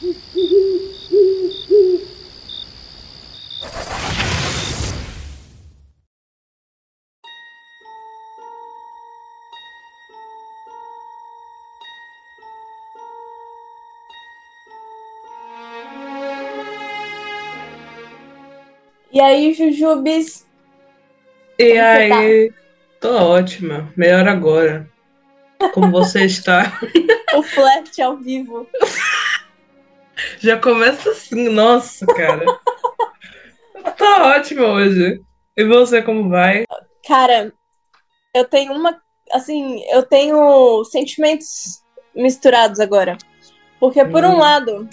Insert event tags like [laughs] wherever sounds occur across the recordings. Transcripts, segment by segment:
E aí, Jujubes? E aí, tô ótima. Melhor agora. Como você está? [laughs] O flerte ao vivo. [laughs] Já começa assim, nossa, cara. Tá ótima hoje. E você, como vai? Cara, eu tenho uma. Assim, eu tenho sentimentos misturados agora. Porque, por um Hum. lado,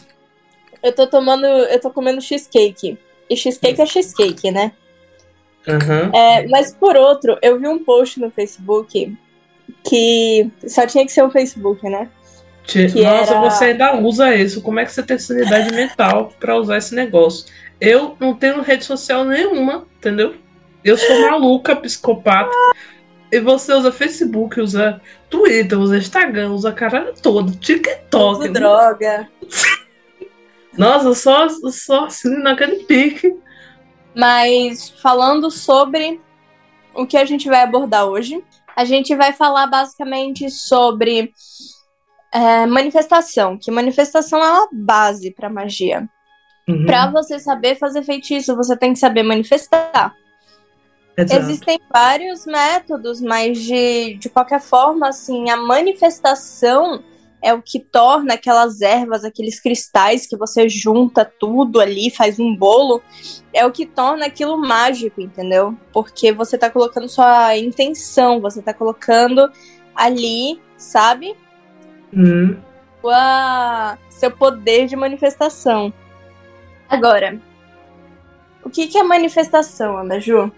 eu tô tomando. Eu tô comendo cheesecake. E cheesecake é cheesecake, né? Aham. É, mas por outro, eu vi um post no Facebook que só tinha que ser o Facebook, né? Te- Nossa, era- você ainda usa isso. Como é que você tem sanidade mental pra usar esse negócio? Eu não tenho rede social nenhuma, entendeu? Eu sou maluca, psicopata. E você usa Facebook, usa Twitter, usa Instagram, usa a caralho todo, TikTok. Uso droga. Nossa, só, só assim naquele pique. Mas falando sobre o que a gente vai abordar hoje, a gente vai falar basicamente sobre é, manifestação, que manifestação é uma base para magia. Uhum, Para você saber fazer feitiço, você tem que saber manifestar. exato. Existem vários métodos, mas de, de qualquer forma, assim, a manifestação é o que torna aquelas ervas, aqueles cristais que você junta tudo ali, faz um bolo, é o que torna aquilo mágico, entendeu? Porque você tá colocando sua intenção, você tá colocando ali, sabe? Uhum. Sua, seu poder de manifestação. Agora, o que, que é manifestação, Ana Ju?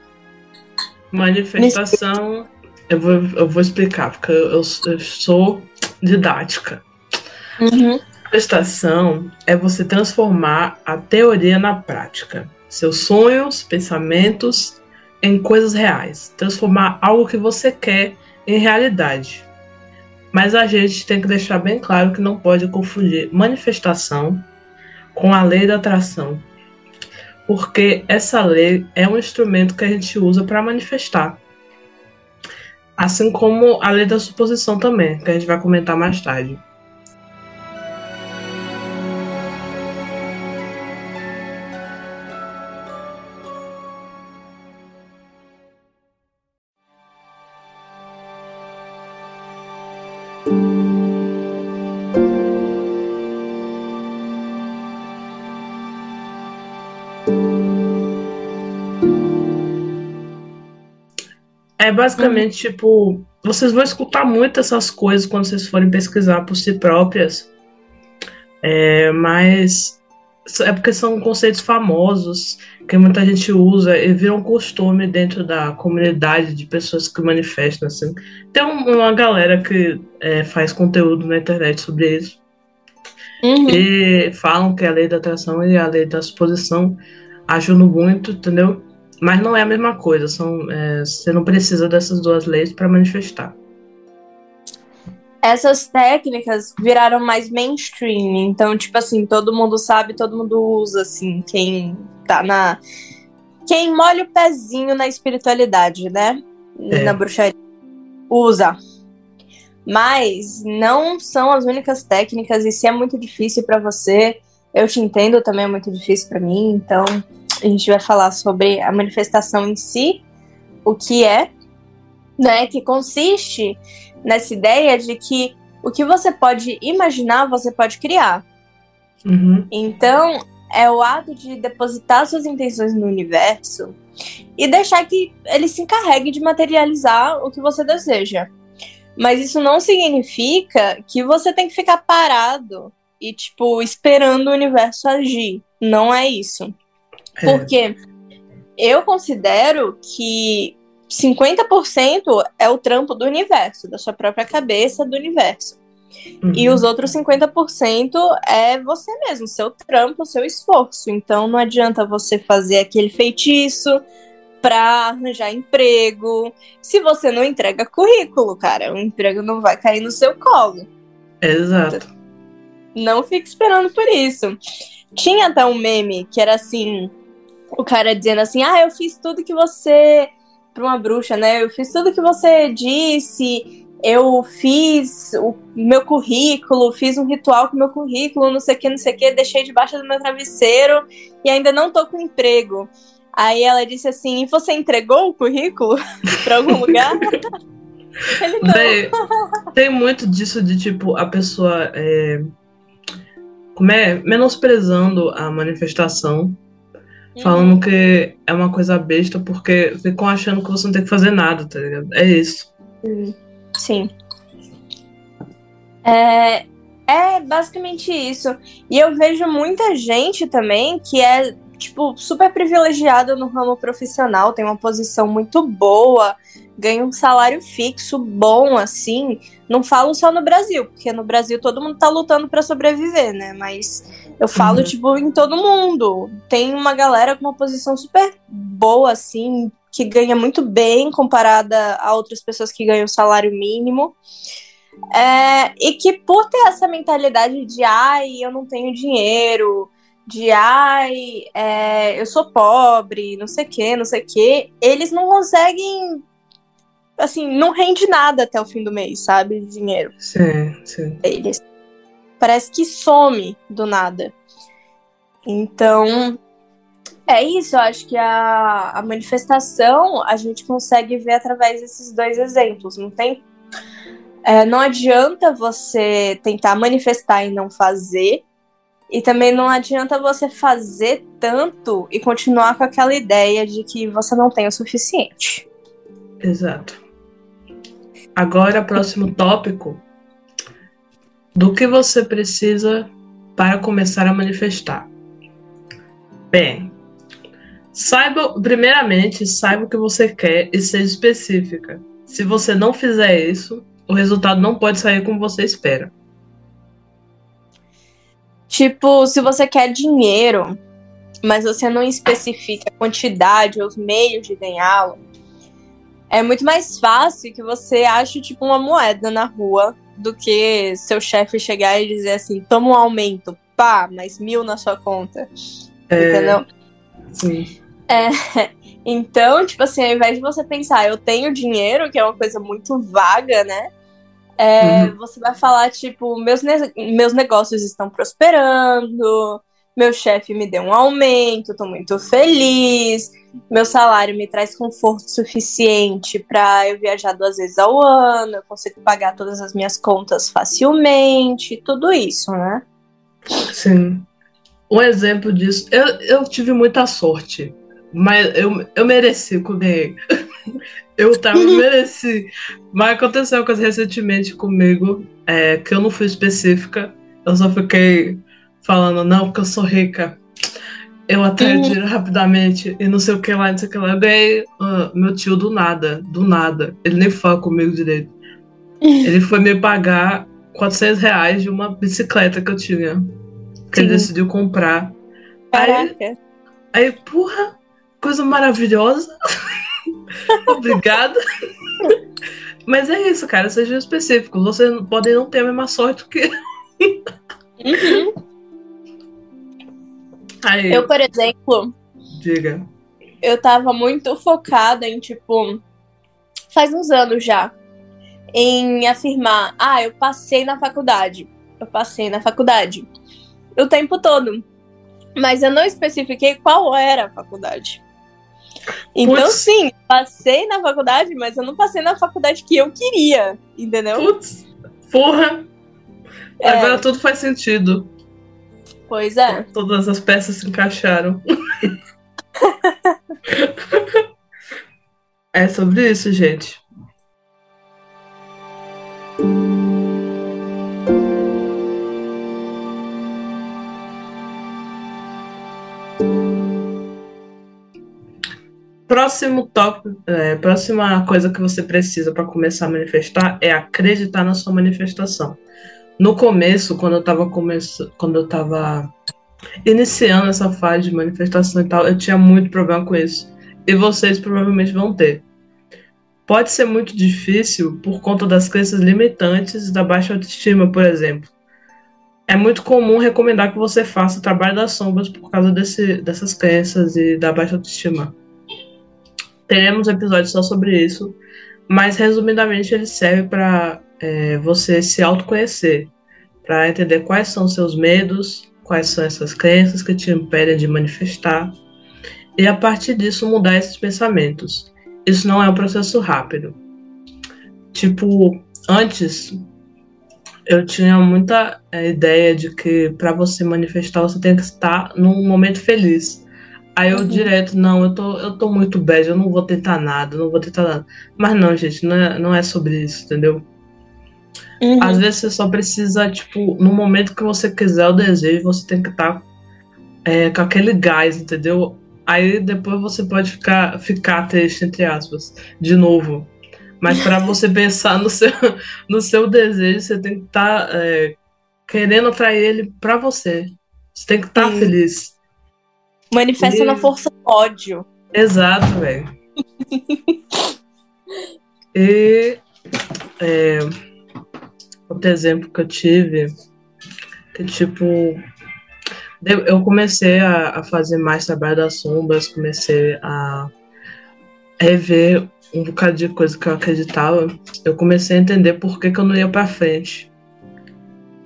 Manifestação. Eu vou, eu vou explicar, porque eu, eu sou didática. Uhum. Manifestação é você transformar a teoria na prática. Seus sonhos, pensamentos em coisas reais. Transformar algo que você quer em realidade. Mas a gente tem que deixar bem claro que não pode confundir manifestação com a lei da atração. Porque essa lei é um instrumento que a gente usa para manifestar. Assim como a lei da suposição também, que a gente vai comentar mais tarde. Basicamente tipo, vocês vão escutar muito essas coisas quando vocês forem pesquisar por si próprias. É, mas é porque são conceitos famosos que muita gente usa e viram costume dentro da comunidade de pessoas que manifestam assim. Tem um- uma galera que é, faz conteúdo na internet sobre isso Uhum. e falam que a lei da atração e a lei da suposição ajudam muito, entendeu? Mas não é a mesma coisa. São, é, você não precisa dessas duas leis para manifestar. Essas técnicas viraram mais mainstream, então, tipo assim, todo mundo sabe, todo mundo usa, assim, quem tá na. Quem molha o pezinho na espiritualidade, né? É. Na bruxaria. Usa. Mas não são as únicas técnicas, e se é muito difícil pra você, eu te entendo, também é muito difícil pra mim, então a gente vai falar sobre a manifestação em si, o que é, né? Que consiste nessa ideia de que o que você pode imaginar, você pode criar. Uhum. Então, é o ato de depositar suas intenções no universo e deixar que ele se encarregue de materializar o que você deseja. Mas isso não significa que você tem que ficar parado e, tipo, esperando o universo agir. Não é isso. É. Porque eu considero que 50% é o trampo do universo, da sua própria cabeça, do universo. Uhum. E os outros 50% é você mesmo, seu trampo, seu esforço. Então não adianta você fazer aquele feitiço pra arranjar emprego. Se você não entrega currículo, cara, o emprego não vai cair no seu colo. Exato. Não fique esperando por isso. Tinha até um meme que era assim: o cara dizendo assim, ah, eu fiz tudo que você. Pra uma bruxa, né? Eu fiz tudo que você disse, eu fiz o meu currículo, fiz um ritual com o meu currículo, não sei o que, não sei o que, deixei debaixo do meu travesseiro e ainda não tô com emprego. Aí ela disse assim: e você entregou o currículo [laughs] para algum lugar? [laughs] Ele. Tem, tem, muito disso de tipo, a pessoa é, como é, menosprezando a manifestação, uhum. falando que é uma coisa besta porque ficam achando que você não tem que fazer nada, tá ligado? É isso. Sim. É, é basicamente isso. E eu vejo muita gente também que é tipo, super privilegiada no ramo profissional, tem uma posição muito boa, ganha um salário fixo bom, assim. Não falo só no Brasil, porque no Brasil todo mundo tá lutando para sobreviver, né? Mas eu falo, uhum. tipo, em todo mundo. Tem uma galera com uma posição super boa, assim, que ganha muito bem comparada a outras pessoas que ganham salário mínimo. É, e que por ter essa mentalidade de ai, eu não tenho dinheiro, de ai, é, eu sou pobre, não sei o que, não sei o que, eles não conseguem. Assim, não rende nada até o fim do mês, sabe? De dinheiro. Sim, sim. Eles. Parece que some do nada. Então, é isso. Eu acho que a, a manifestação a gente consegue ver através desses dois exemplos. Não tem. É, não adianta você tentar manifestar e não fazer, e também não adianta você fazer tanto e continuar com aquela ideia de que você não tem o suficiente. Exato. Agora, próximo tópico. Do que você precisa para começar a manifestar? Bem, saiba, primeiramente, saiba o que você quer e seja específica. Se você não fizer isso, o resultado não pode sair como você espera. Tipo, se você quer dinheiro, mas você não especifica a quantidade ou os meios de ganhá-lo, é muito mais fácil que você ache, tipo, uma moeda na rua do que seu chefe chegar e dizer assim: toma um aumento, pá, mais mil na sua conta. É... Entendeu? Sim. É, [laughs] então, tipo assim, ao invés de você pensar, eu tenho dinheiro, que é uma coisa muito vaga, né? É, uhum. Você vai falar, tipo, meus, ne meus negócios estão prosperando, meu chefe me deu um aumento, tô muito feliz, meu salário me traz conforto suficiente para eu viajar duas vezes ao ano, eu consigo pagar todas as minhas contas facilmente, tudo isso, né? Sim. Um exemplo disso, eu, eu tive muita sorte, mas eu, eu mereci que [laughs] eu. Eu tava mereci. Mas aconteceu uma coisa recentemente comigo, é, que eu não fui específica. Eu só fiquei falando, não, porque eu sou rica. Eu atraio dinheiro rapidamente e não sei o que lá, não sei o que lá. Eu ganhei uh, meu tio do nada, do nada. Ele nem fala comigo direito. [laughs] Ele foi me pagar 400 reais de uma bicicleta que eu tinha. Que Sim. ele decidiu comprar. Caraca. Aí, aí, porra, coisa maravilhosa. [laughs] [laughs] Obrigada. Mas é isso, cara. Seja específico. Vocês podem não ter a mesma sorte que. Uhum. Aí, eu, por exemplo. Diga. Eu tava muito focada em, tipo. Faz uns anos já. Em afirmar: ah, eu passei na faculdade. Eu passei na faculdade. O tempo todo. Mas eu não especifiquei qual era a faculdade. Então, sim, passei na faculdade, mas eu não passei na faculdade que eu queria, entendeu? Putz, porra! É. Agora tudo faz sentido. Pois é. Todas as peças se encaixaram. [laughs] é sobre isso, gente. Próximo tópico, é, próxima coisa que você precisa para começar a manifestar é acreditar na sua manifestação. No começo, quando eu estava quando eu tava iniciando essa fase de manifestação e tal, eu tinha muito problema com isso. E vocês provavelmente vão ter. Pode ser muito difícil por conta das crenças limitantes da baixa autoestima, por exemplo. é muito comum recomendar que você faça o trabalho das sombras por causa desse, dessas crenças e da baixa autoestima. Teremos episódios só sobre isso, mas resumidamente ele serve para é, você se autoconhecer, para entender quais são seus medos, quais são essas crenças que te impedem de manifestar, e a partir disso mudar esses pensamentos. Isso não é um processo rápido. Tipo, antes eu tinha muita é, ideia de que para você manifestar você tem que estar num momento feliz. Aí eu uhum. direto, não, eu tô, eu tô muito bad, eu não vou tentar nada, não vou tentar nada. Mas não, gente, não é, não é sobre isso, entendeu? Uhum. Às vezes você só precisa, tipo, no momento que você quiser o desejo, você tem que estar é, com aquele gás, entendeu? Aí depois você pode ficar, ficar triste, entre aspas, de novo. Mas para [laughs] você pensar no seu, no seu desejo, você tem que estar tá, é, querendo atrair ele para você. Você tem que estar tá feliz. Manifesta e... na força do ódio. Exato, velho. [laughs] e é, outro exemplo que eu tive, que tipo, eu comecei a, a fazer mais trabalho das sombras, comecei a rever um bocado de coisa que eu acreditava, eu comecei a entender por que, que eu não ia para frente.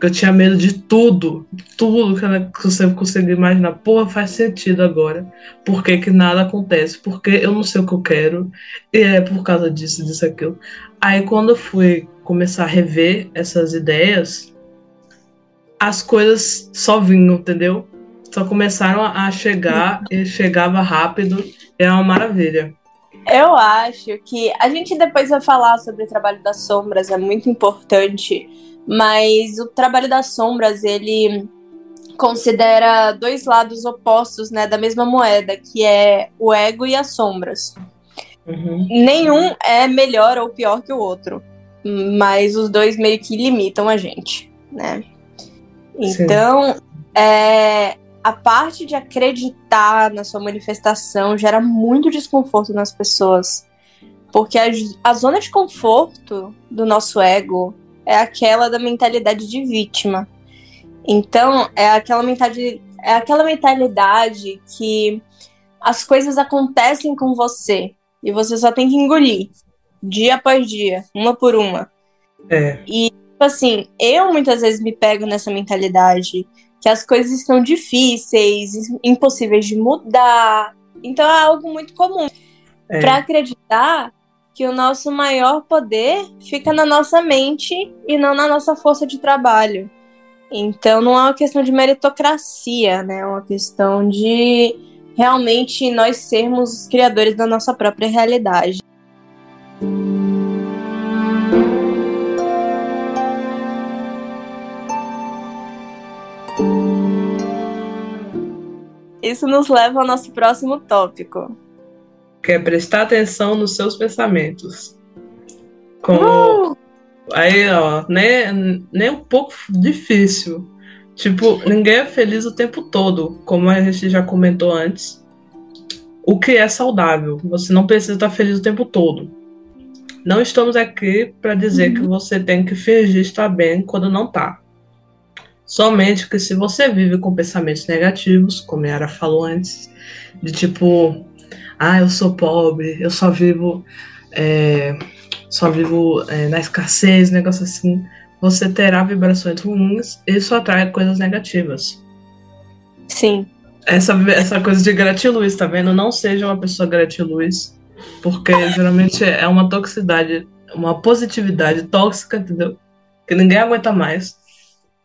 Eu tinha medo de tudo, tudo que você conseguir imaginar. Porra, faz sentido agora. Por que, que nada acontece? Porque eu não sei o que eu quero. E é por causa disso, disso, aquilo. Aí quando eu fui começar a rever essas ideias, as coisas só vinham, entendeu? Só começaram a chegar e chegava rápido. É uma maravilha. Eu acho que a gente depois vai falar sobre o trabalho das sombras, é muito importante, mas o trabalho das sombras, ele considera dois lados opostos, né, da mesma moeda, que é o ego e as sombras. Uhum. Nenhum é melhor ou pior que o outro, mas os dois meio que limitam a gente, né? Então, é, a parte de acreditar na sua manifestação gera muito desconforto nas pessoas. Porque a, a, zona de conforto do nosso ego é aquela da mentalidade de vítima. Então, é aquela mentalidade, é aquela mentalidade que as coisas acontecem com você e você só tem que engolir dia após dia, uma por uma. É. E, tipo assim, eu muitas vezes me pego nessa mentalidade que as coisas estão difíceis, impossíveis de mudar. Então é algo muito comum. É. Para acreditar que o nosso maior poder fica na nossa mente e não na nossa força de trabalho. Então não é uma questão de meritocracia, né? É uma questão de realmente nós sermos os criadores da nossa própria realidade. Isso nos leva ao nosso próximo tópico. Que é prestar atenção nos seus pensamentos. Como. Uh! Aí, ó, nem, nem um pouco difícil. Tipo, ninguém é feliz o tempo todo, como a gente já comentou antes. O que é saudável. Você não precisa estar feliz o tempo todo. Não estamos aqui para dizer uhum. que você tem que fingir estar bem quando não está. Somente que se você vive com pensamentos negativos, como a Yara falou antes, de tipo, ah, eu sou pobre, eu só vivo, é, só vivo é, na escassez, negócio assim, você terá vibrações ruins e isso atrai coisas negativas. Sim. Essa, essa coisa de gratiluz, tá vendo? Não seja uma pessoa gratiluz, porque geralmente é uma toxicidade, uma positividade tóxica, entendeu? Que ninguém aguenta mais.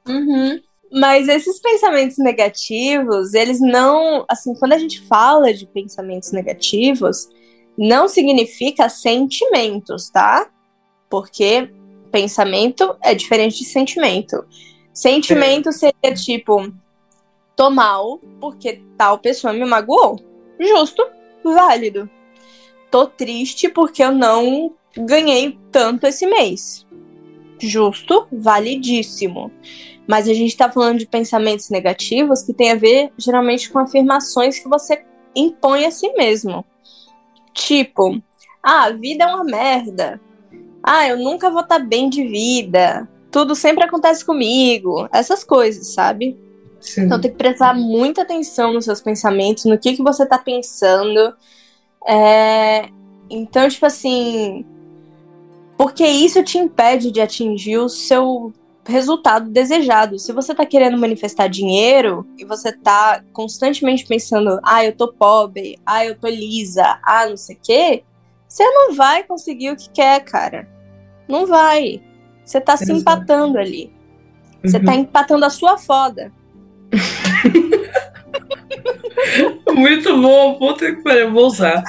Uhum. Mas esses pensamentos negativos, eles não. Assim, quando a gente fala de pensamentos negativos, não significa sentimentos, tá? Porque pensamento é diferente de sentimento. Sentimento seria tipo, tô mal porque tal pessoa me magoou. Justo, válido. Tô triste porque eu não ganhei tanto esse mês. Justo, validíssimo. Mas a gente está falando de pensamentos negativos que tem a ver geralmente com afirmações que você impõe a si mesmo. Tipo, ah, a vida é uma merda. Ah, eu nunca vou estar tá bem de vida. tudo sempre acontece comigo, essas coisas, sabe? Sim. Então tem que prestar muita atenção nos seus pensamentos, no que, que você tá pensando. É... Então, tipo assim. Porque isso te impede de atingir o seu resultado desejado. Se você tá querendo manifestar dinheiro e você tá constantemente pensando, ah, eu tô pobre, ah, eu tô lisa, ah, não sei o quê, você não vai conseguir o que quer, cara. Não vai. Você tá Exato. se empatando ali. Você tá uhum. empatando a sua foda. [laughs] Muito bom, puta que pariu, vou usar.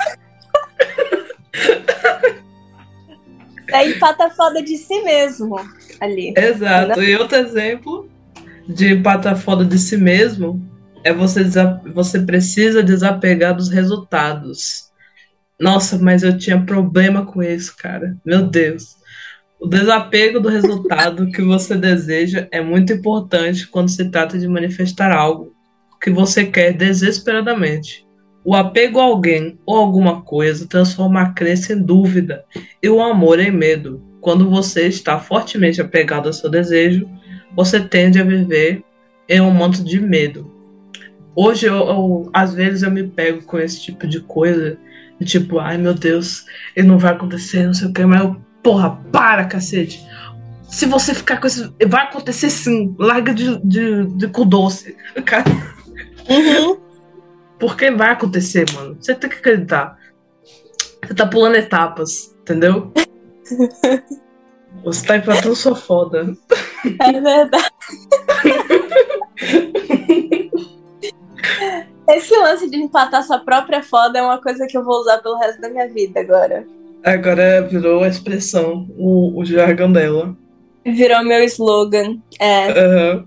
É empata foda de si mesmo ali. Exato. E outro exemplo de empata foda de si mesmo é você, você precisa desapegar dos resultados. Nossa, mas eu tinha problema com isso, cara. Meu Deus. O desapego do resultado que você deseja é muito importante quando se trata de manifestar algo que você quer desesperadamente. O apego a alguém ou alguma coisa transforma a crença em dúvida e o amor em medo. Quando você está fortemente apegado ao seu desejo, você tende a viver em um manto de medo. Hoje, eu, eu, às vezes, eu me pego com esse tipo de coisa, tipo, ai meu Deus, ele não vai acontecer, não sei o que, mas eu Porra, para, cacete. Se você ficar com isso. Vai acontecer sim. Larga de, de, de cu doce. [laughs] Cara. Uhum. Porque vai acontecer, mano. Você tem que acreditar. Você tá pulando etapas, entendeu? [laughs] Você tá empatando sua foda. É verdade. [laughs] Esse lance de empatar sua própria foda é uma coisa que eu vou usar pelo resto da minha vida agora. Agora virou a expressão, o, o jargão dela. Virou meu slogan. É. Uhum.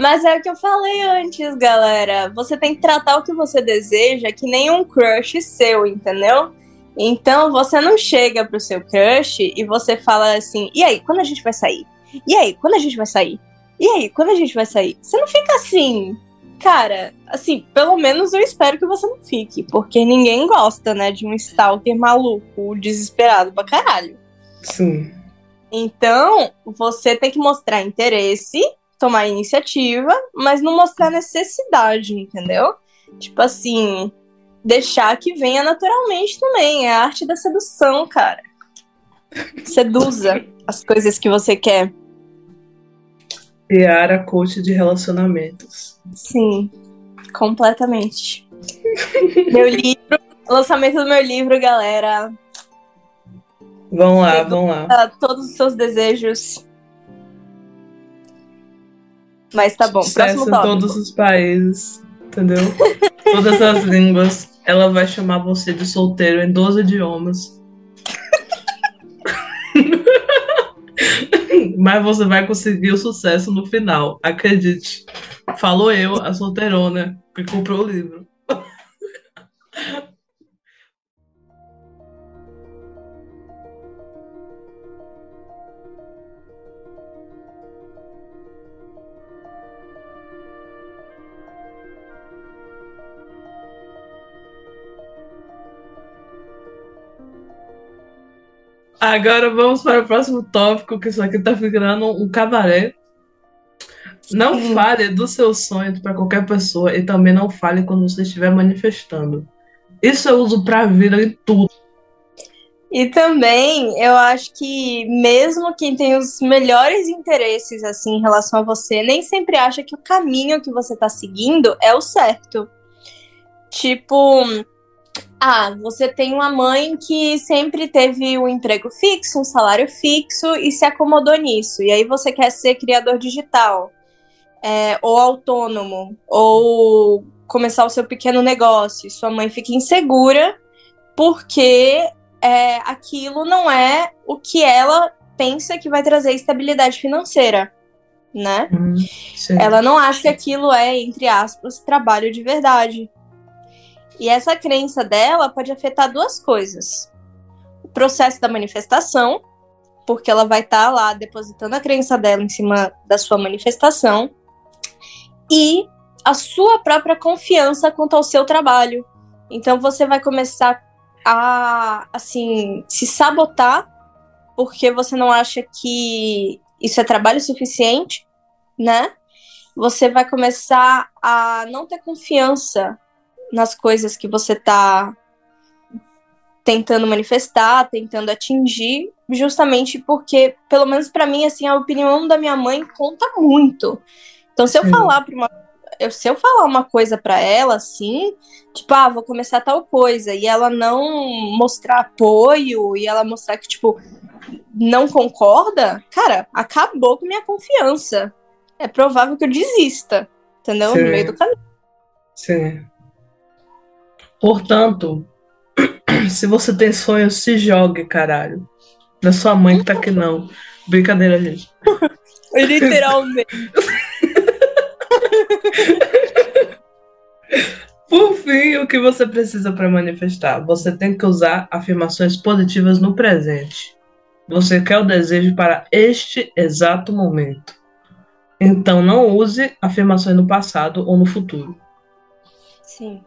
Mas é o que eu falei antes, galera. Você tem que tratar o que você deseja que nem um crush seu, entendeu? Então você não chega pro seu crush e você fala assim: e aí, quando a gente vai sair? E aí, quando a gente vai sair? E aí, quando a gente vai sair? Você não fica assim, Cara, assim, pelo menos eu espero que você não fique, porque ninguém gosta, né, de um stalker maluco, desesperado pra caralho. Sim. Então, você tem que mostrar interesse, tomar iniciativa, mas não mostrar necessidade, entendeu? Tipo assim, deixar que venha naturalmente também. É a arte da sedução, cara. Seduza as coisas que você quer. Yara, coach de relacionamentos. Sim, completamente. [laughs] meu livro, lançamento do meu livro, galera. Vão lá, vão lá. Todos os seus desejos. Mas tá bom, Sucesso próximo tópico. em todos os países, entendeu? Todas as [laughs] línguas. Ela vai chamar você de solteiro em 12 idiomas. [laughs] Mas você vai conseguir o sucesso no final, acredite. Falou eu, a solteirona, que comprou o livro. Agora vamos para o próximo tópico, que isso aqui tá ficando um cabaré. Não Sim. fale do seu sonho para qualquer pessoa e também não fale quando você estiver manifestando. Isso eu uso para a vida em tudo. E também eu acho que mesmo quem tem os melhores interesses assim em relação a você, nem sempre acha que o caminho que você está seguindo é o certo. Tipo, ah, você tem uma mãe que sempre teve um emprego fixo, um salário fixo e se acomodou nisso. E aí você quer ser criador digital, é, ou autônomo, ou começar o seu pequeno negócio. Sua mãe fica insegura porque é, aquilo não é o que ela pensa que vai trazer estabilidade financeira, né? Hum, ela não acha que aquilo é, entre aspas, trabalho de verdade. E essa crença dela pode afetar duas coisas: o processo da manifestação, porque ela vai estar tá lá depositando a crença dela em cima da sua manifestação, e a sua própria confiança quanto ao seu trabalho. Então você vai começar a assim se sabotar porque você não acha que isso é trabalho suficiente, né? Você vai começar a não ter confiança nas coisas que você tá tentando manifestar, tentando atingir, justamente porque, pelo menos para mim, assim, a opinião da minha mãe conta muito. Então, se eu Sim. falar para uma eu, se eu falar uma coisa para ela, assim, tipo, ah, vou começar tal coisa, e ela não mostrar apoio, e ela mostrar que, tipo, não concorda, cara, acabou com minha confiança. É provável que eu desista, entendeu? Sim. No meio do caminho. Sim. Portanto, [clears throat] se você tem sonhos, se jogue, caralho. É sua mãe que tá aqui, não. Brincadeira, gente. [laughs] Literalmente. [laughs] Por fim, o que você precisa para manifestar? Você tem que usar afirmações positivas no presente. Você quer o desejo para este exato momento. Então, não use afirmações no passado ou no futuro. Sim.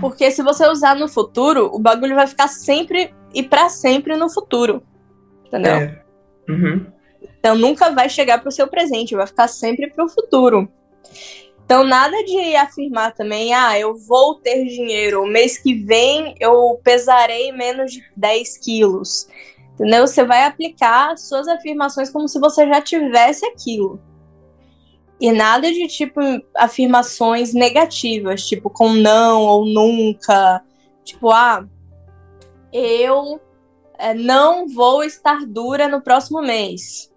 Porque se você usar no futuro, o bagulho vai ficar sempre e para sempre no futuro. Entendeu? É. Uhum. Então nunca vai chegar para o seu presente, vai ficar sempre para o futuro. Então nada de afirmar também, ah, eu vou ter dinheiro, o mês que vem eu pesarei menos de 10 quilos. Entendeu? Você vai aplicar suas afirmações como se você já tivesse aquilo. E nada de tipo afirmações negativas, tipo com não ou nunca. Tipo, ah, eu é, não vou estar dura no próximo mês.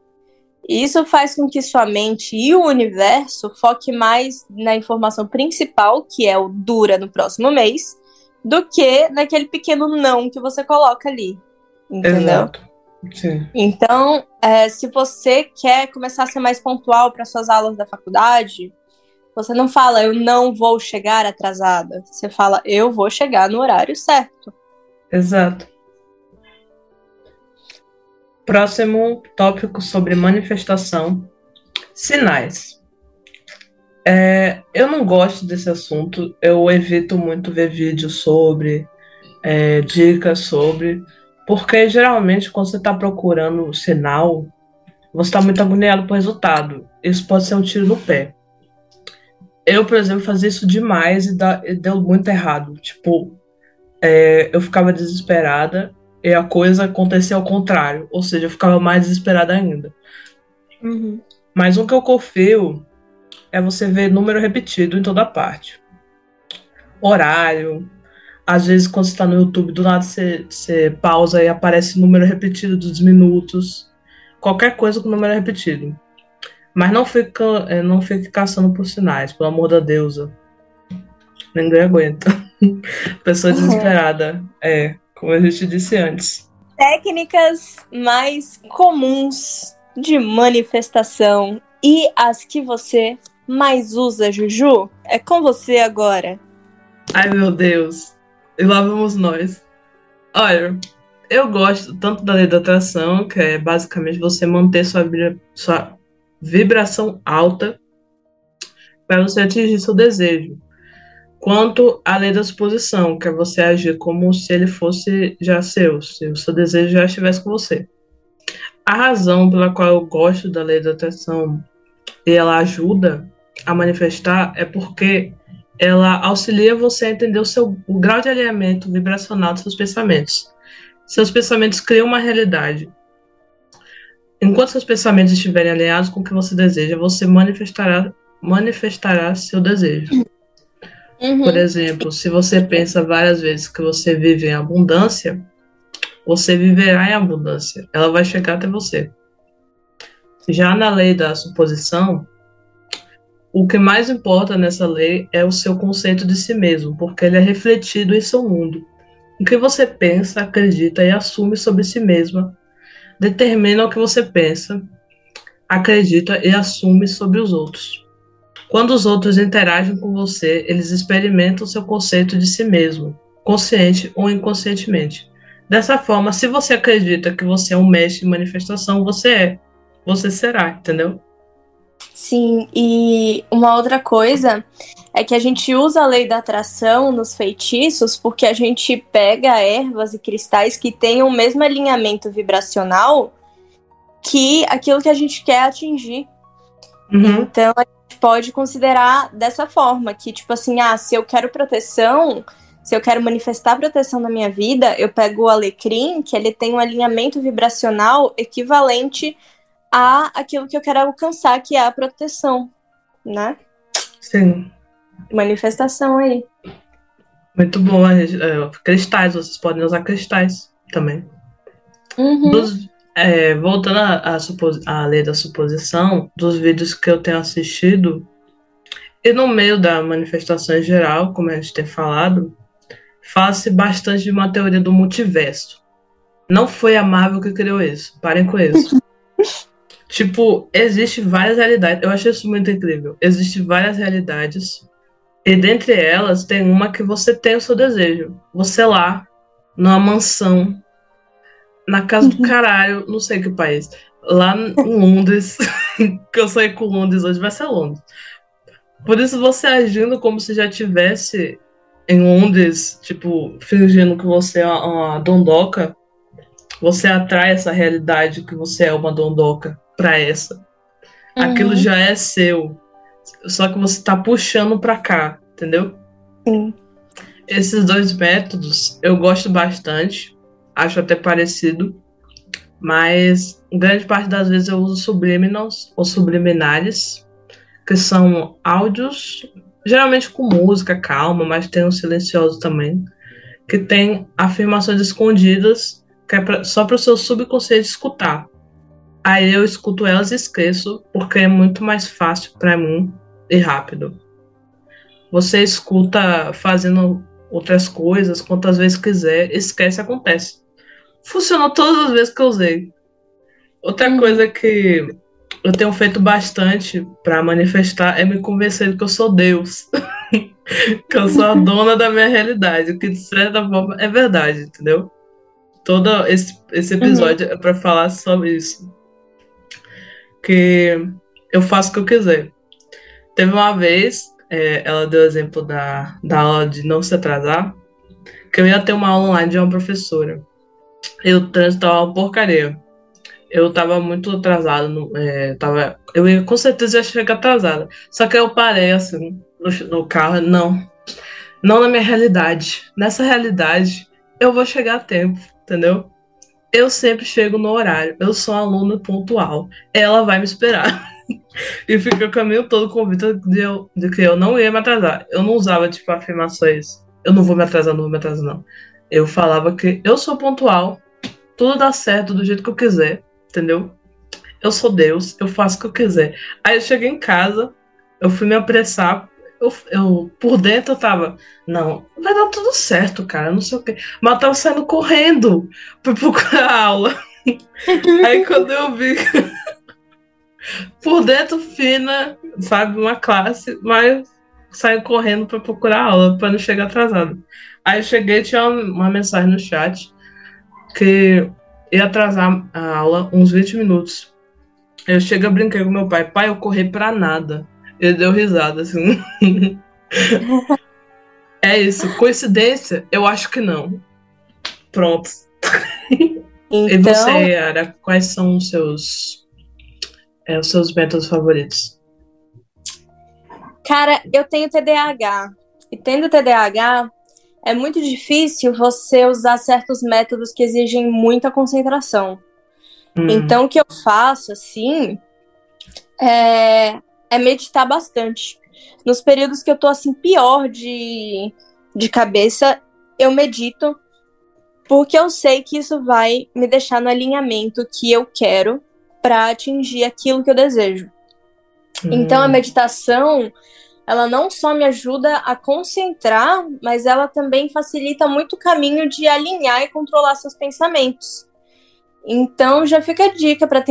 Isso faz com que sua mente e o universo foque mais na informação principal, que é o dura no próximo mês, do que naquele pequeno não que você coloca ali. Entendeu? Exato. Sim. Então, é, se você quer começar a ser mais pontual para suas aulas da faculdade, você não fala eu não vou chegar atrasada. Você fala eu vou chegar no horário certo. Exato. Próximo tópico sobre manifestação: sinais. É, eu não gosto desse assunto, eu evito muito ver vídeos sobre, é, dicas sobre, porque geralmente quando você está procurando sinal, você está muito agoniado com o resultado. Isso pode ser um tiro no pé. Eu, por exemplo, fazia isso demais e, dá, e deu muito errado. Tipo, é, eu ficava desesperada e a coisa acontecia ao contrário, ou seja, eu ficava mais desesperada ainda. Uhum. Mas um que eu confio é você ver número repetido em toda parte. Horário. Às vezes, quando você está no YouTube, do nada você, você pausa e aparece número repetido dos minutos. Qualquer coisa com número repetido. Mas não fica, é, não fique caçando por sinais, pelo amor da deusa. Ninguém aguenta. [laughs] Pessoa uhum. desesperada. É como a gente disse antes. Técnicas mais comuns de manifestação e as que você mais usa, Juju? É com você agora. Ai, meu Deus. E lá vamos nós. Olha, eu gosto tanto da lei da atração, que é basicamente você manter sua, vibra sua vibração alta para você atingir seu desejo quanto à lei da suposição, que é você agir como se ele fosse já seu, se o seu desejo já estivesse com você. A razão pela qual eu gosto da lei da atração e ela ajuda a manifestar é porque ela auxilia você a entender o seu o grau de alinhamento vibracional dos seus pensamentos. Seus pensamentos criam uma realidade. Enquanto seus pensamentos estiverem alinhados com o que você deseja, você manifestará manifestará seu desejo. Uhum. Por exemplo, se você pensa várias vezes que você vive em abundância, você viverá em abundância. Ela vai chegar até você. Já na lei da suposição, o que mais importa nessa lei é o seu conceito de si mesmo, porque ele é refletido em seu mundo. O que você pensa, acredita e assume sobre si mesma determina o que você pensa, acredita e assume sobre os outros. Quando os outros interagem com você, eles experimentam seu conceito de si mesmo, consciente ou inconscientemente. Dessa forma, se você acredita que você é um mestre em manifestação, você é. Você será, entendeu? Sim, e uma outra coisa é que a gente usa a lei da atração nos feitiços porque a gente pega ervas e cristais que têm o mesmo alinhamento vibracional que aquilo que a gente quer atingir. Uhum. Então a gente pode considerar dessa forma, que tipo assim, ah, se eu quero proteção, se eu quero manifestar proteção na minha vida, eu pego o alecrim, que ele tem um alinhamento vibracional equivalente a aquilo que eu quero alcançar, que é a proteção, né? Sim. Manifestação aí. Muito boa. É, cristais, vocês podem usar cristais também. Uhum. Dos- é, voltando à lei da suposição, dos vídeos que eu tenho assistido, e no meio da manifestação em geral, como a gente tem falado, fala-se bastante de uma teoria do multiverso. Não foi a Marvel que criou isso, parem com isso. [laughs] tipo, existe várias realidades, eu achei isso muito incrível. Existem várias realidades, e dentre elas tem uma que você tem o seu desejo. Você lá, numa mansão, na casa do caralho, não sei que país. Lá em Londres, [laughs] que eu saí com Londres hoje, vai ser Londres. Por isso você agindo como se já tivesse em Londres, tipo, fingindo que você é uma, uma dondoca, você atrai essa realidade que você é uma dondoca pra essa. Aquilo Uhum. já é seu. Só que você tá puxando pra cá, entendeu? Sim. Esses dois métodos eu gosto bastante, acho até parecido, mas grande parte das vezes eu uso subliminals ou subliminares, que são áudios, geralmente com música calma, mas tem um silencioso também, que tem afirmações escondidas que é pra- só para o seu subconsciente escutar. Aí eu escuto elas e esqueço, porque é muito mais fácil para mim e rápido. Você escuta fazendo outras coisas, quantas vezes quiser, esquece, acontece. Funcionou todas as vezes que eu usei. Outra Hum. coisa que eu tenho feito bastante para manifestar é me convencer de que eu sou Deus. [laughs] que eu sou a [laughs] dona da minha realidade, que de certa forma é verdade, entendeu? Todo esse, esse episódio é para falar sobre isso. Que eu faço o que eu quiser. Teve uma vez, é, ela deu o exemplo da, da aula de não se atrasar, que eu ia ter uma aula online de uma professora. E o trânsito tava uma porcaria. Eu tava muito atrasado, no- é, tava, eu ia, com certeza ia chegar atrasada. Só que eu parei assim no, no carro, não. Não na minha realidade. Nessa realidade, eu vou chegar a tempo, entendeu? Eu sempre chego no horário. Eu sou aluna pontual. Ela vai me esperar. [laughs] e fica o caminho todo convicta de, eu, de que eu não ia me atrasar. Eu não usava, tipo, afirmações. Eu não vou me atrasar, não vou me atrasar, não. Eu falava que eu sou pontual, tudo dá certo do jeito que eu quiser, entendeu? Eu sou Deus, eu faço o que eu quiser. Aí eu cheguei em casa, eu fui me apressar, eu, eu por dentro eu tava, não, vai dar tudo certo, cara, não sei o quê. Mas eu tava saindo correndo pra procurar [laughs] aula. Aí quando eu vi [laughs] por dentro fina, sabe, uma classe, mas saiu correndo pra procurar aula, pra não chegar atrasado. Aí eu cheguei, tinha uma, mensagem no chat que ia atrasar a aula uns 20 minutos. Eu cheguei, brinquei com meu pai, pai, eu corri pra nada. Ele deu risada, assim. [laughs] é isso, coincidência? Eu acho que não. Pronto. E Então, você, Yara, quais são os seus, é, os seus métodos favoritos? cara, eu tenho TDAH. E tendo TDAH, é muito difícil você usar certos métodos que exigem muita concentração. Hum, Então, o que eu faço, assim, é, é meditar bastante. Nos períodos que eu tô, assim, pior de, de cabeça, eu medito, porque eu sei que isso vai me deixar no alinhamento que eu quero para atingir aquilo que eu desejo. Então, a hum, meditação, ela não só me ajuda a concentrar, mas ela também facilita muito o caminho de alinhar e controlar seus pensamentos. Então, já fica a dica para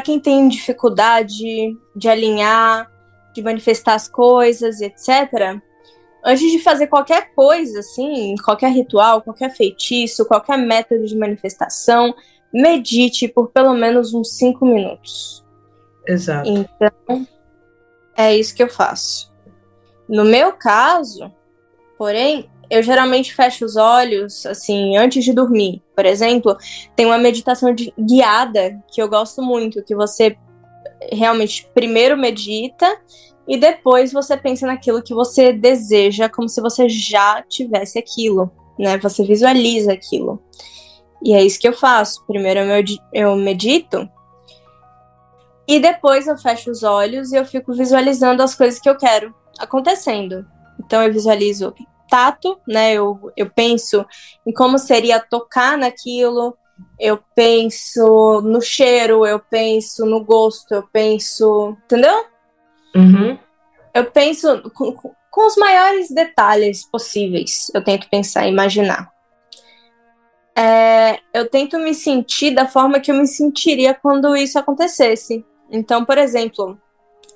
quem tem dificuldade de alinhar, de manifestar as coisas, etc. Antes de fazer qualquer coisa, assim, qualquer ritual, qualquer feitiço, qualquer método de manifestação, medite por pelo menos uns cinco minutos. Exato. Então, é isso que eu faço. No meu caso, porém, eu geralmente fecho os olhos, assim, antes de dormir. Por exemplo, tem uma meditação de, guiada que eu gosto muito, que você realmente primeiro medita e depois você pensa naquilo que você deseja, como se você já tivesse aquilo, né? Você visualiza aquilo. E é isso que eu faço. Primeiro eu medito e depois eu fecho os olhos e eu fico visualizando as coisas que eu quero acontecendo. Então eu visualizo tato, né? Eu, eu penso em como seria tocar naquilo, eu penso no cheiro, eu penso no gosto, eu penso. Entendeu? Uhum. Eu penso com, com, os maiores detalhes possíveis. Eu tento pensar, imaginar. É, eu tento me sentir da forma que eu me sentiria quando isso acontecesse. Então, por exemplo,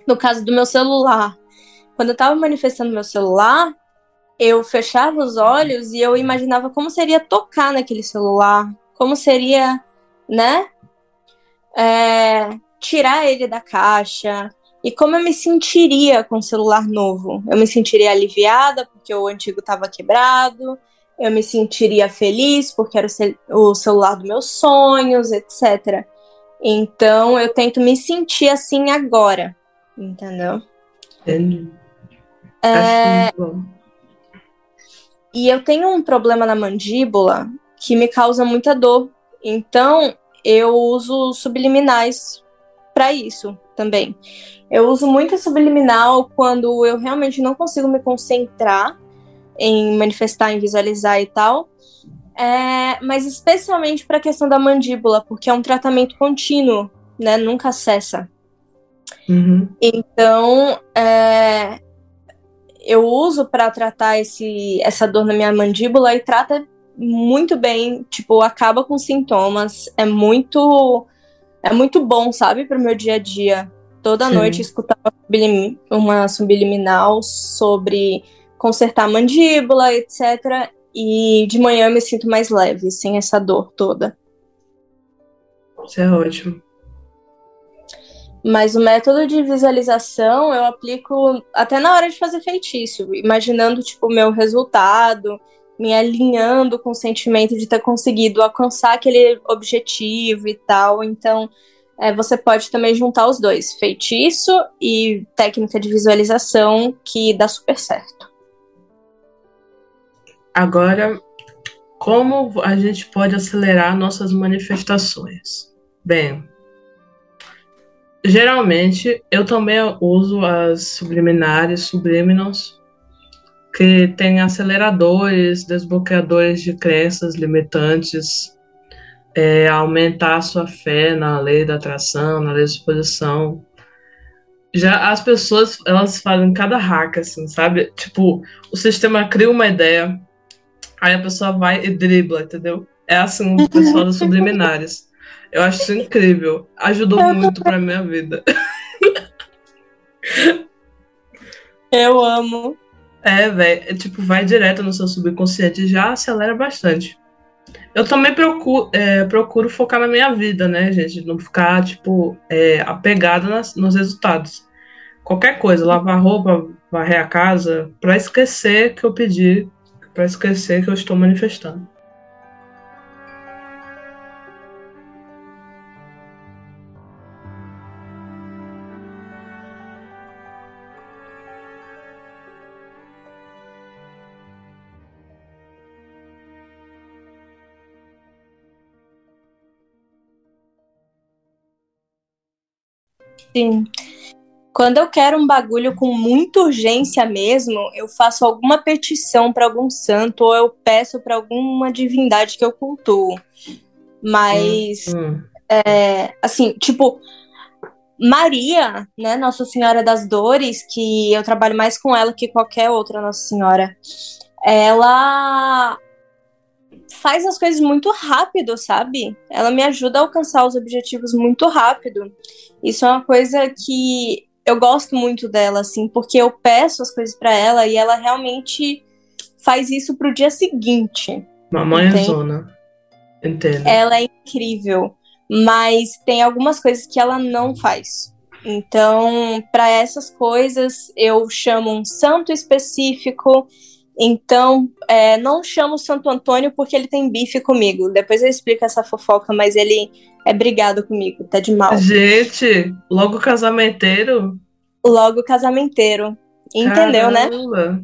no caso do meu celular, quando eu estava manifestando meu celular, eu fechava os olhos e eu imaginava como seria tocar naquele celular, como seria, né? É, tirar ele da caixa e como eu me sentiria com o celular novo. Eu me sentiria aliviada porque o antigo estava quebrado, eu me sentiria feliz porque era o, celular dos meus sonhos, etc. Então eu tento me sentir assim agora, entendeu? Entendi. É... E eu tenho um problema na mandíbula que me causa muita dor. Então, eu uso subliminais para isso também. Eu uso muito subliminal quando eu realmente não consigo me concentrar em manifestar, em visualizar e tal. É, mas especialmente para a questão da mandíbula, porque é um tratamento contínuo, né? Nunca cessa. Uhum. Então, é, eu uso para tratar esse, essa dor na minha mandíbula e trata muito bem, tipo, acaba com sintomas, é muito é muito bom, sabe, para o meu dia a dia. Toda Sim. noite escutar uma subliminal sobre consertar a mandíbula, etc. E de manhã eu me sinto mais leve, sem essa dor toda. Isso é ótimo. Mas o método de visualização eu aplico até na hora de fazer feitiço, imaginando tipo o meu resultado, me alinhando com o sentimento de ter conseguido alcançar aquele objetivo e tal. Então, é, você pode também juntar os dois, feitiço e técnica de visualização, que dá super certo. Agora, como a gente pode acelerar nossas manifestações? Bem, Geralmente, eu também uso as subliminares, subliminals, que tem aceleradores, desbloqueadores de crenças limitantes, é, aumentar a sua fé na lei da atração, na lei da exposição. Já as pessoas, elas fazem cada hack, assim, sabe? Tipo, o sistema cria uma ideia, aí a pessoa vai e dribla, entendeu? É assim o pessoal das subliminares. [laughs] Eu acho isso incrível. Ajudou muito pra minha vida. Eu amo. É, velho. É, tipo, vai direto no seu subconsciente e já acelera bastante. Eu também procuro, é, procuro focar na minha vida, né, gente? Não ficar, tipo, é, apegada nas, nos resultados. Qualquer coisa, lavar roupa, varrer a casa, pra esquecer que eu pedi, pra esquecer que eu estou manifestando. Sim. Quando eu quero um bagulho com muita urgência mesmo, eu faço alguma petição para algum santo ou eu peço para alguma divindade que eu cultuo. Mas, hum, hum. É, assim, tipo, Maria, né, Nossa Senhora das Dores, que eu trabalho mais com ela que qualquer outra Nossa Senhora, ela faz as coisas muito rápido, sabe? Ela me ajuda a alcançar os objetivos muito rápido. Isso é uma coisa que eu gosto muito dela, assim, porque eu peço as coisas para ela e ela realmente faz isso pro dia seguinte. Mamãe é zona. Entendo. Ela é incrível, mas tem algumas coisas que ela não faz. Então, para essas coisas, eu chamo um santo específico Então, é, não chamo o Santo Antônio porque ele tem bife comigo. Depois eu explico essa fofoca, mas ele é brigado comigo, tá de mal. Gente, logo casamenteiro? Logo casamenteiro. Entendeu, né? Caramba. né?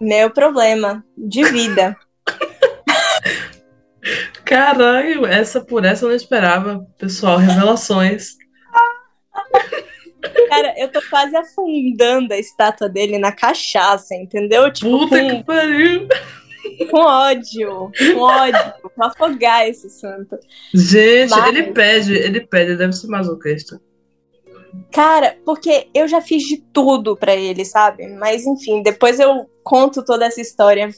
Meu problema de vida. [laughs] Caralho, essa por essa eu não esperava. Pessoal, revelações. Cara, eu tô quase afundando a estátua dele na cachaça, entendeu? Tipo, Puta com, que pariu! Com ódio, com ódio, pra afogar esse santo. Gente, Mas... ele pede, ele pede, deve ser masoquista. Cara, porque eu já fiz de tudo para ele, sabe? Mas enfim, depois eu conto toda essa história.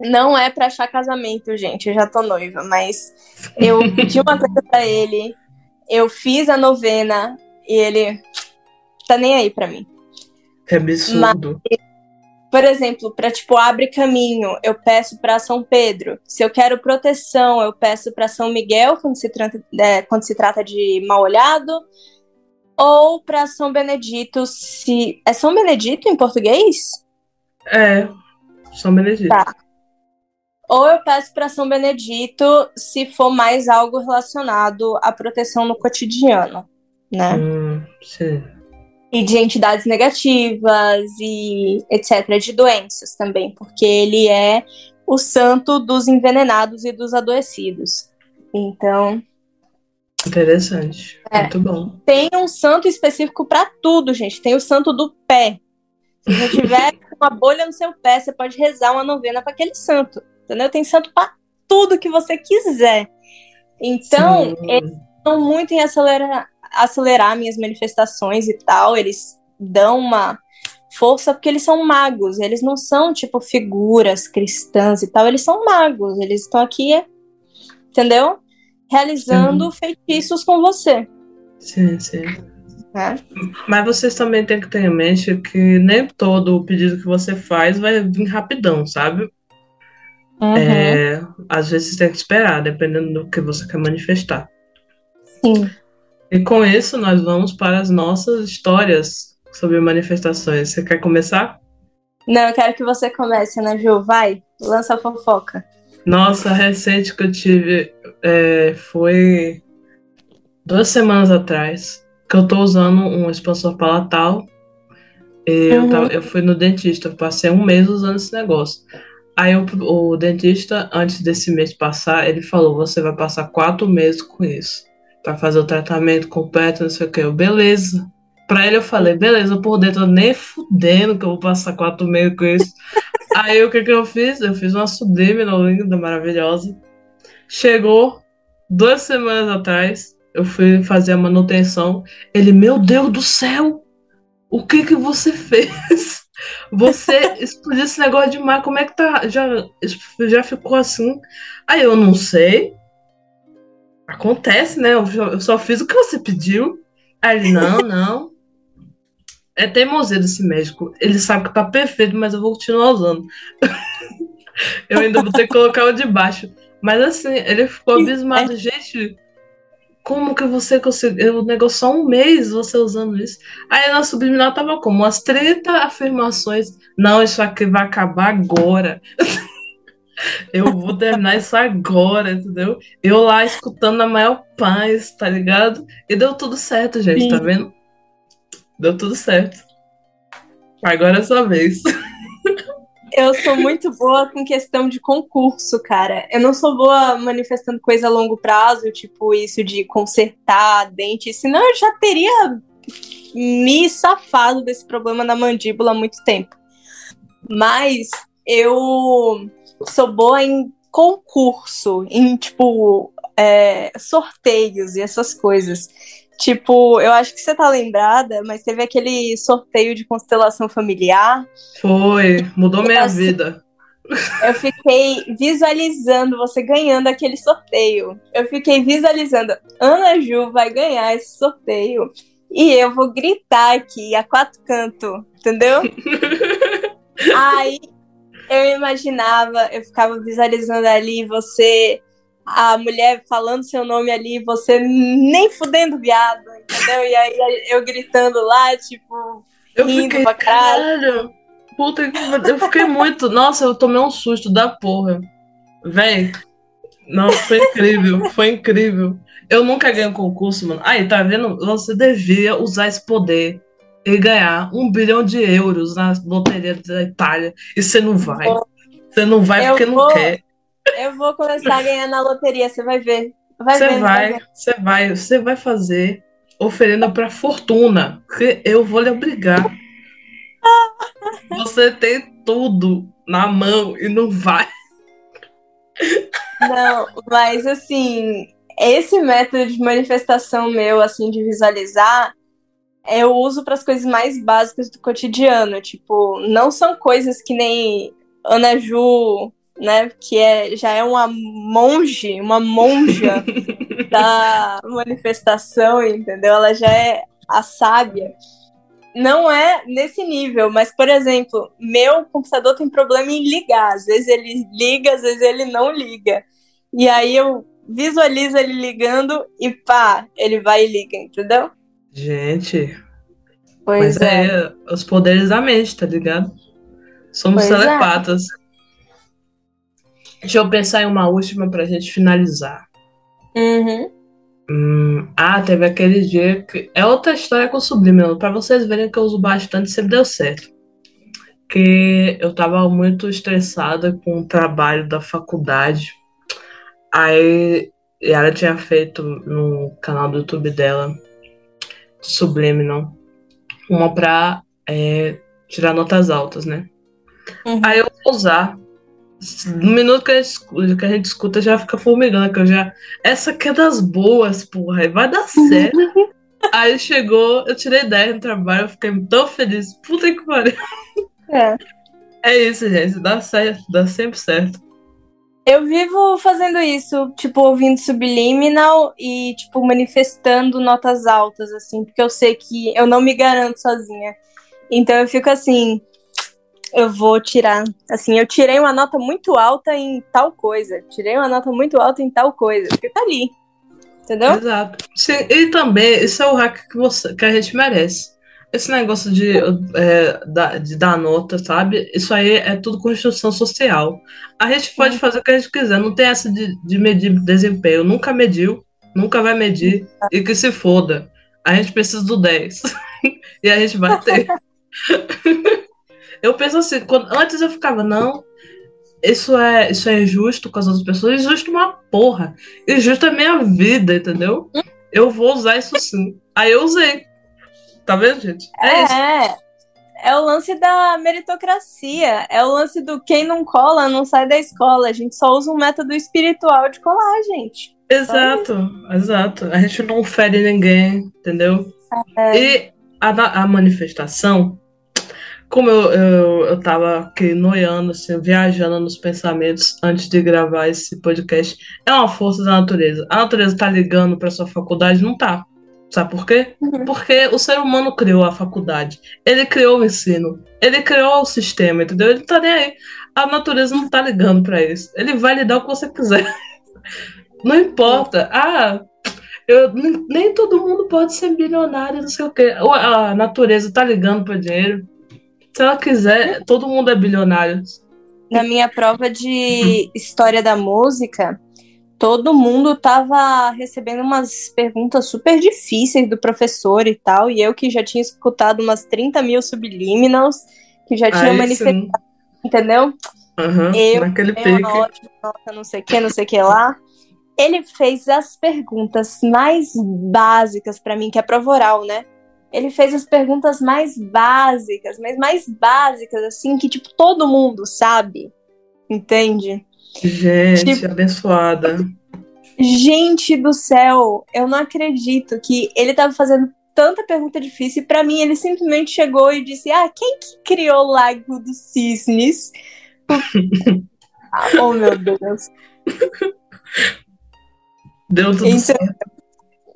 Não é pra achar casamento, gente. Eu já tô noiva, mas eu pedi uma coisa pra ele. Eu fiz a novena e ele tá nem aí pra mim. Que absurdo. Mas, por exemplo, para tipo abre caminho, eu peço para São Pedro. Se eu quero proteção, eu peço para São Miguel quando se trata, é, quando se trata de mal olhado ou para São Benedito, se. É São Benedito em português? É, São Benedito. Tá. Ou eu peço para São Benedito se for mais algo relacionado à proteção no cotidiano, né? Hum, sim. E de entidades negativas e etc. De doenças também, porque ele é o santo dos envenenados e dos adoecidos. Então, Interessante. É. Muito bom. Tem um santo específico para tudo, gente. Tem o santo do pé. Se você tiver [laughs] uma bolha no seu pé, você pode rezar uma novena para aquele santo. Entendeu? Tem santo para tudo que você quiser. Então, Sim. eles estão muito em acelerar, acelerar minhas manifestações e tal. Eles dão uma força porque eles são magos. Eles não são, tipo, figuras cristãs e tal. Eles são magos. Eles estão aqui, entendeu? realizando sim. feitiços com você. Sim, sim. É. Mas vocês também têm que ter em mente que nem todo o pedido que você faz vai vir rapidão, sabe? Uhum. É, às vezes tem que esperar, dependendo do que você quer manifestar. Sim. E com isso, nós vamos para as nossas histórias sobre manifestações. Você quer começar? Não, eu quero que você comece, né, Ju? Vai, lança a fofoca. Nossa, recente que eu tive é, foi duas semanas atrás que eu tô usando um expansor palatal. Eu, uhum. tava, eu fui no dentista, passei um mês usando esse negócio. Aí o, o dentista, antes desse mês passar, ele falou: você vai passar quatro meses com isso. Pra fazer o tratamento completo, não sei o que. Eu, beleza. Pra ele eu falei, beleza, por dentro, nem fudendo que eu vou passar quatro meses com isso. [laughs] Aí o que que eu fiz? Eu fiz uma sublime linda, maravilhosa. Chegou duas semanas atrás, eu fui fazer a manutenção. Ele, meu Deus do céu, o que que você [laughs] fez? Você explodiu esse negócio demais, como é que tá? Já, já ficou assim? Aí eu não sei. Acontece, né? Eu só fiz o que você pediu. Aí ele, não, [laughs] não. É teimosia desse médico. Ele sabe que tá perfeito, mas eu vou continuar usando. [laughs] eu ainda vou ter que colocar o de baixo. Mas assim, ele ficou abismado. É. Gente, como que você conseguiu? O negócio só um mês você usando isso. Aí na subliminal tava como? Umas 30 afirmações. Não, isso aqui vai acabar agora. [laughs] Eu vou terminar isso agora, entendeu? Eu lá escutando a maior paz, tá ligado? E deu tudo certo, gente, tá Sim. tá vendo? Deu tudo certo. Agora é sua vez. [laughs] Eu sou muito boa com questão de concurso, cara. Eu não sou boa manifestando coisa a longo prazo, tipo isso de consertar dente, senão eu já teria me safado desse problema na mandíbula há muito tempo. Mas eu sou boa em concurso, em tipo é, sorteios e essas coisas. Tipo, eu acho que você tá lembrada, mas teve aquele sorteio de constelação familiar. Foi, mudou minha assim, vida. Eu fiquei visualizando você ganhando aquele sorteio. Eu fiquei visualizando, Ana Ju vai ganhar esse sorteio. E eu vou gritar aqui a quatro cantos, entendeu? [laughs] Aí eu imaginava, eu ficava visualizando ali você a mulher falando seu nome ali, você nem fudendo viado, entendeu? E aí eu gritando lá, tipo, eu rindo fiquei, pra caralho. Puta, eu fiquei muito. Nossa, eu tomei um susto da porra. Véi. Não, foi incrível, foi incrível. Eu nunca ganhei um concurso, mano. Aí, tá vendo? Você devia usar esse poder e ganhar um bilhão de euros na loteria da Itália. E você não vai. Você não vai porque vou, não quer. Eu vou começar a ganhar na loteria, você vai ver. Vai você ver, vai, você vai, você vai fazer oferenda para fortuna, que eu vou lhe obrigar. [laughs] Você tem tudo na mão e não vai. Não, mas assim, esse método de manifestação meu, assim, de visualizar, eu uso para as coisas mais básicas do cotidiano. Tipo, não são coisas que nem Ana Ju, né, que é, já é uma monge, uma monja [laughs] da manifestação, entendeu? Ela já é a sábia. Não é nesse nível, mas, por exemplo, meu computador tem problema em ligar. Às vezes ele liga, às vezes ele não liga. E aí eu visualizo ele ligando e pá, ele vai e liga, entendeu? Gente. Pois é. é. os poderes da mente, tá ligado? Somos pois é. telepatas. É. Deixa eu pensar em uma última pra gente finalizar. Uhum. Hum, ah, teve aquele dia que. É outra história com o Subliminal, pra vocês verem que eu uso bastante, sempre deu certo. Que eu tava muito estressada com o trabalho da faculdade. Aí ela tinha feito no canal do YouTube dela, Subliminal, uma pra é, tirar notas altas, né? Uhum. Aí eu vou usar no minuto que a, gente, que a gente escuta já fica formigando, que eu já. Essa aqui é das boas, porra, vai dar certo. [laughs] Aí chegou, eu tirei 10 no trabalho, eu fiquei tão feliz. Puta que pariu. É. É isso, gente. Dá certo, dá sempre certo. Eu vivo fazendo isso, tipo, ouvindo subliminal e, tipo, manifestando notas altas, assim, porque eu sei que eu não me garanto sozinha. Então eu fico assim, eu vou tirar. Assim, eu tirei uma nota muito alta em tal coisa. Tirei uma nota muito alta em tal coisa. Porque tá ali. Entendeu? Exato. Sim, e também, isso é o hack que, você, que a gente merece. Esse negócio de, é, de dar nota, sabe? Isso aí é tudo construção social. A gente pode fazer o que a gente quiser. Não tem essa de, de medir desempenho. Nunca mediu, nunca vai medir. E que se foda. A gente precisa do 10. [laughs] e a gente vai ter. [laughs] Eu penso assim, quando, antes eu ficava, não, isso é, isso é injusto com as outras pessoas. Injusto uma porra. Injusto é minha vida, entendeu? Eu vou usar isso sim. Aí eu usei. Tá vendo, gente? É, é isso. É o lance da meritocracia. É o lance do quem não cola não sai da escola. A gente só usa um método espiritual de colar, gente. Exato, exato. A gente não fere ninguém, entendeu? É. E a, a manifestação como eu, eu, eu tava aqui noiando, assim, viajando nos pensamentos antes de gravar esse podcast, é uma força da natureza. A natureza tá ligando para sua faculdade? Não tá. Sabe por quê? Uhum. Porque o ser humano criou a faculdade. Ele criou o ensino. Ele criou o sistema, entendeu? Ele tá nem aí. A natureza não tá ligando para isso. Ele vai lhe dar o que você quiser. [laughs] Não importa. Ah, eu, nem todo mundo pode ser bilionário, não sei o quê. A natureza tá ligando para dinheiro. Se ela quiser, todo mundo é bilionário. Na minha prova de história da música, todo mundo tava recebendo umas perguntas super difíceis do professor e tal, e eu que já tinha escutado umas 30 mil subliminals, que já tinha Aí, manifestado, sim. entendeu? Uhum, eu, naquele pique. Ótima nota, não sei o que, não sei o que lá. Ele fez as perguntas mais básicas para mim, que é prova oral, né? ele fez as perguntas mais básicas, mas mais básicas, assim, que, tipo, todo mundo sabe. Entende? Gente, tipo, abençoada. Gente do céu, eu não acredito que ele tava fazendo tanta pergunta difícil para mim ele simplesmente chegou e disse: "Ah, quem que criou o Lago dos Cisnes?" ah, oh meu Deus. Deu tudo então, certo.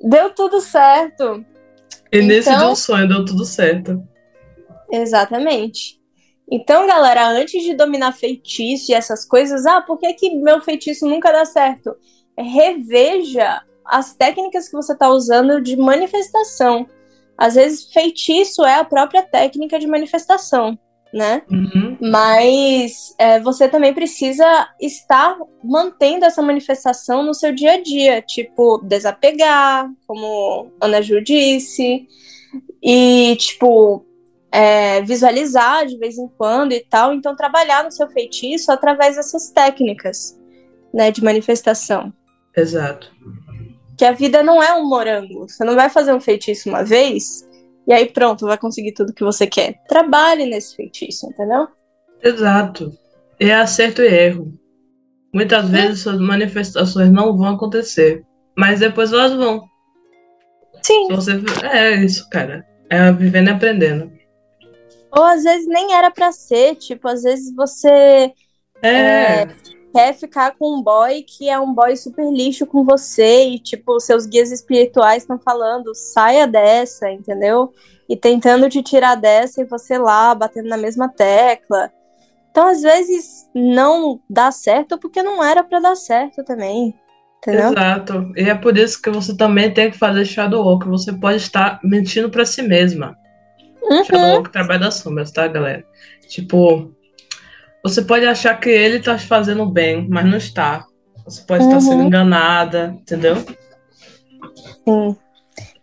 Deu tudo certo. E nesse então, de um sonho deu tudo certo. Exatamente. Então, galera, antes de dominar feitiço e essas coisas, ah, por que, que meu feitiço nunca dá certo? Reveja as técnicas que você está usando de manifestação. Às vezes, feitiço é a própria técnica de manifestação. né? Uhum. Mas é, você também precisa estar mantendo essa manifestação no seu dia a dia, tipo, desapegar, como Ana Ju disse, e, tipo, é, visualizar de vez em quando e tal. Então, trabalhar no seu feitiço através dessas técnicas, né, de manifestação. Exato. Que a vida não é um morango. Você não vai fazer um feitiço uma vez e aí pronto, vai conseguir tudo que você quer. Trabalhe nesse feitiço, entendeu? Exato. É acerto e erro. Muitas Sim. vezes suas manifestações não vão acontecer, mas depois elas vão. Sim. Se você... É isso, cara. É vivendo e aprendendo. Ou às vezes nem era para ser, tipo, às vezes você é. é. quer ficar com um boy que é um boy super lixo com você e, tipo, seus guias espirituais estão falando, saia dessa, entendeu? E tentando te tirar dessa e você lá batendo na mesma tecla. Então, às vezes, não dá certo porque não era para dar certo também. Entendeu? Exato. E é por isso que você também tem que fazer shadow work. Você pode estar mentindo para si mesma. Uhum. Shadow work trabalho das sombras, tá, galera? Tipo, você pode achar que ele tá fazendo bem, mas não está. Você pode uhum. estar sendo enganada, entendeu? Sim.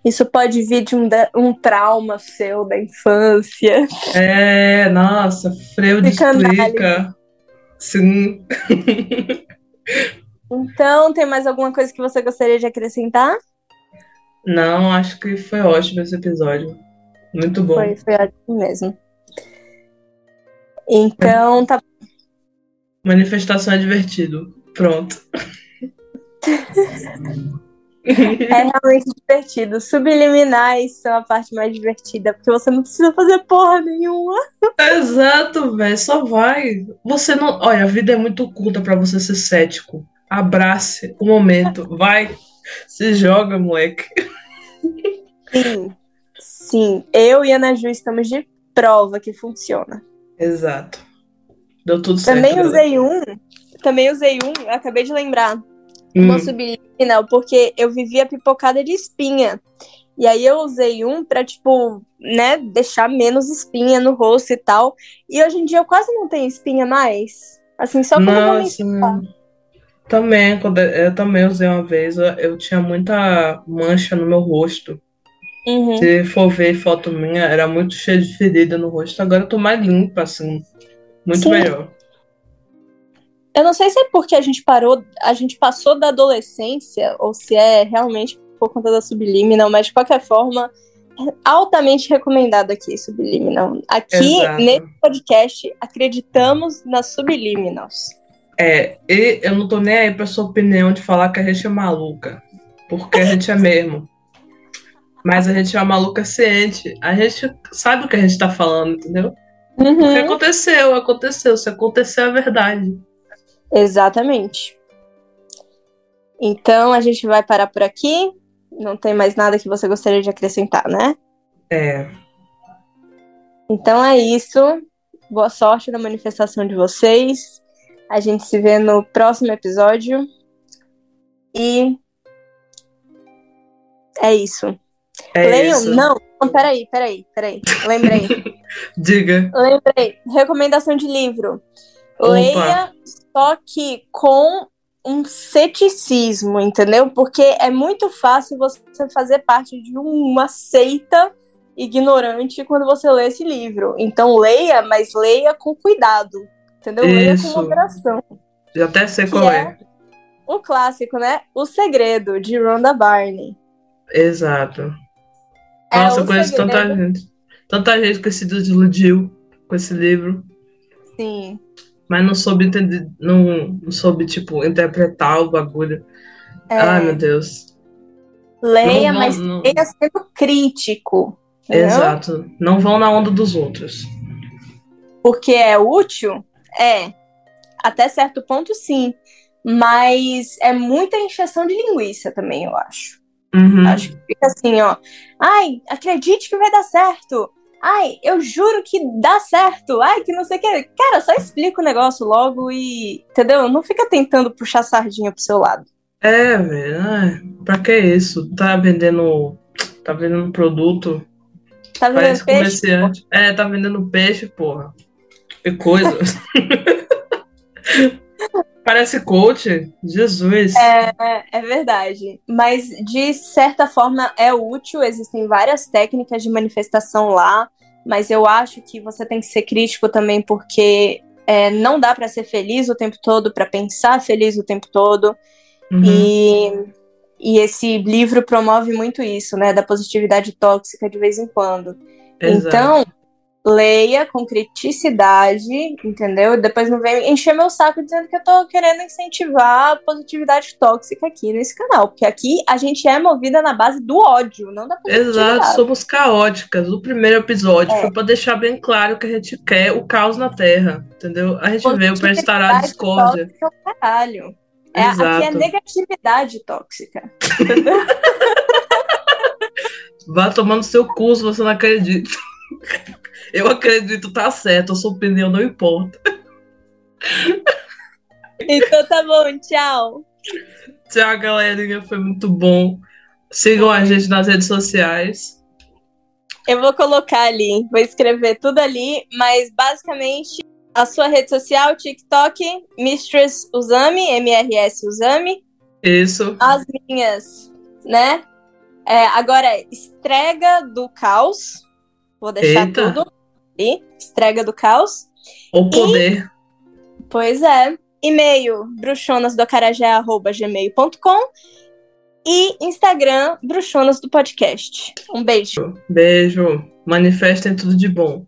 Isso pode vir de um, um trauma seu da infância. É, nossa, Freud explica. Sim. Então, tem mais alguma coisa que você gostaria de acrescentar? Não, acho que foi ótimo esse episódio. Muito bom. Foi, foi ótimo mesmo. Então, tá. Manifestação é divertido. Pronto. [laughs] é realmente divertido. Subliminais são a parte mais divertida, porque você não precisa fazer porra nenhuma. Exato, velho. Só vai. Você não. Olha, a vida é muito curta para você ser cético. Abrace o momento. Vai. Se joga, moleque. Sim. Sim, eu e a Ana Ju estamos de prova que funciona. Exato. Deu tudo certo. Também usei um, também usei um, acabei de lembrar, hum. uma subliminal, porque eu vivia pipocada de espinha. E aí eu usei um pra, tipo, né, deixar menos espinha no rosto e tal. E hoje em dia eu quase não tenho espinha mais. Assim, só quando Nossa, eu vou me Também, quando eu também usei uma vez, eu, eu tinha muita mancha no meu rosto. Uhum. Se for ver foto minha, era muito cheia de ferida no rosto. Agora eu tô mais limpa, assim. Muito Sim. melhor. Eu não sei se é porque a gente parou, a gente passou da adolescência, ou se é realmente por conta da Subliminal, mas de qualquer forma, altamente recomendado aqui, Subliminal. Aqui, Exato. nesse podcast, acreditamos nas Subliminals. É, e eu não tô nem aí pra sua opinião de falar que a gente é maluca. Porque a gente é mesmo. Mas a gente é uma maluca ciente. A gente sabe o que a gente tá falando, entendeu? Uhum. Porque aconteceu, aconteceu. Se aconteceu, é verdade. Exatamente. Então a gente vai parar por aqui. Não tem mais nada que você gostaria de acrescentar, né? É. Então é isso. Boa sorte na manifestação de vocês. A gente se vê no próximo episódio. E é isso. É Leiam? Isso. Não, não, peraí, peraí, peraí. Lembrei. [laughs] Diga. Lembrei. Recomendação de livro. Opa. Leia, só que com um ceticismo, entendeu? Porque é muito fácil você fazer parte de uma seita ignorante quando você lê esse livro. Então leia, mas leia com cuidado, entendeu? Isso. Leia com moderação. Já até sei qual é. é. O clássico, né? O Segredo, de Rhonda Barney. Exato. É, Nossa, eu conheço segredo. tanta gente. Tanta gente que se desiludiu com esse livro. Sim. Mas não soube entender, não, não soube, tipo, interpretar o bagulho. É. Ai, meu Deus. Leia, não, mas não... leia sendo crítico. Entendeu? Exato. Não vão na onda dos outros. Porque é útil? É. Até certo ponto, sim. Mas é muita encheção de linguiça também, eu acho. Uhum. Acho que fica assim, ó. Ai, acredite que vai dar certo. Ai, eu juro que dá certo. Ai, que não sei o que. Cara, só explica o negócio logo e. Entendeu? Não fica tentando puxar sardinha pro seu lado. É, velho. Pra que isso? Tá vendendo. Tá vendendo produto. Tá vendendo peixe? Comerciante. É, tá vendendo peixe, porra. Que coisa. [laughs] [laughs] Parece coach, Jesus. É, é verdade. Mas de certa forma é útil, existem várias técnicas de manifestação lá, mas eu acho que você tem que ser crítico também, porque é, não dá para ser feliz o tempo todo, para pensar feliz o tempo todo. Uhum. E, e esse livro promove muito isso, né? Da positividade tóxica de vez em quando. Exato. Então, leia com criticidade, entendeu? E depois não vem encher meu saco dizendo que eu tô querendo incentivar a positividade tóxica aqui nesse canal. Porque aqui a gente é movida na base do ódio, não da positividade. Exato, somos caóticas. O primeiro episódio é. foi pra deixar bem claro que a gente quer o caos na Terra, entendeu? A gente veio pra instaurar a discórdia. Caralho. É, aqui é negatividade tóxica. Entendeu? [laughs] Vá tomando seu curso, você não acredita. [laughs] Eu acredito, tá certo, a sua opinião não importa. [laughs] Então tá bom, tchau. Tchau, galerinha, foi muito bom. Sigam a gente nas redes sociais. Eu vou colocar ali, vou escrever tudo ali, mas basicamente a sua rede social, TikTok, Mistress Usami, MRS Usami. Isso. As minhas, né? É, agora, Estrega do Caos. Vou deixar Eita. tudo e Estrega do Caos. O poder. E, pois é. E-mail bruxonasdocarajé.gmail.com e Instagram bruxonas do podcast. Um beijo. Beijo. Manifestem tudo de bom.